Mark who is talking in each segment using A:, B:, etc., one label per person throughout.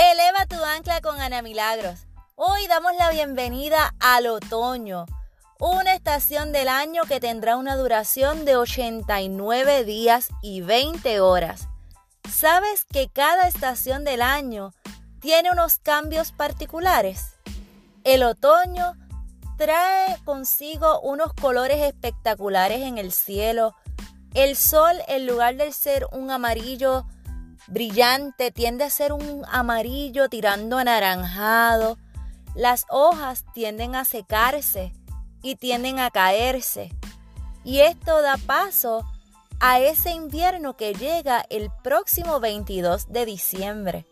A: Eleva tu ancla con Ana Milagros. Hoy damos la bienvenida al otoño, una estación del año que tendrá una duración de 89 días y 20 horas. ¿Sabes que cada estación del año tiene unos cambios particulares? El otoño trae consigo unos colores espectaculares en el cielo. El sol, en lugar de ser un amarillo brillante, tiende a ser un amarillo tirando anaranjado. Las hojas tienden a secarse y tienden a caerse. Y esto da paso a ese invierno que llega el próximo 22 de diciembre.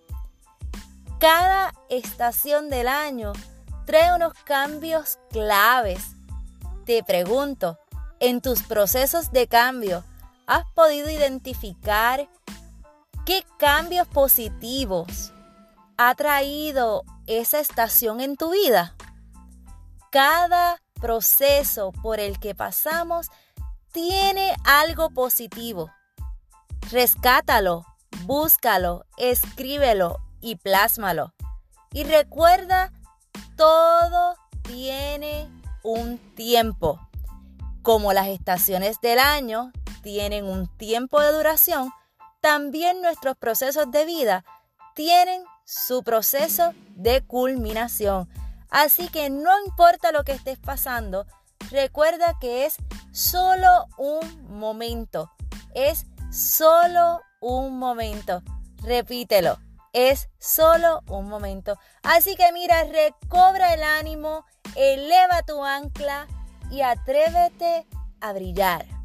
A: Cada estación del año trae unos cambios claves. Te pregunto, en tus procesos de cambio, ¿has podido identificar qué cambios positivos ha traído esa estación en tu vida? Cada proceso por el que pasamos tiene algo positivo. Rescátalo, búscalo, escríbelo y plásmalo. Y recuerda todo tiene un tiempo. Como las estaciones del año tienen un tiempo de duración, también nuestros procesos de vida tienen su proceso de culminación. Así que no importa lo que estés pasando, recuerda que es solo un momento. Es solo un momento. Repítelo es solo un momento. Así que mira, recobra el ánimo, eleva tu ancla y atrévete a brillar.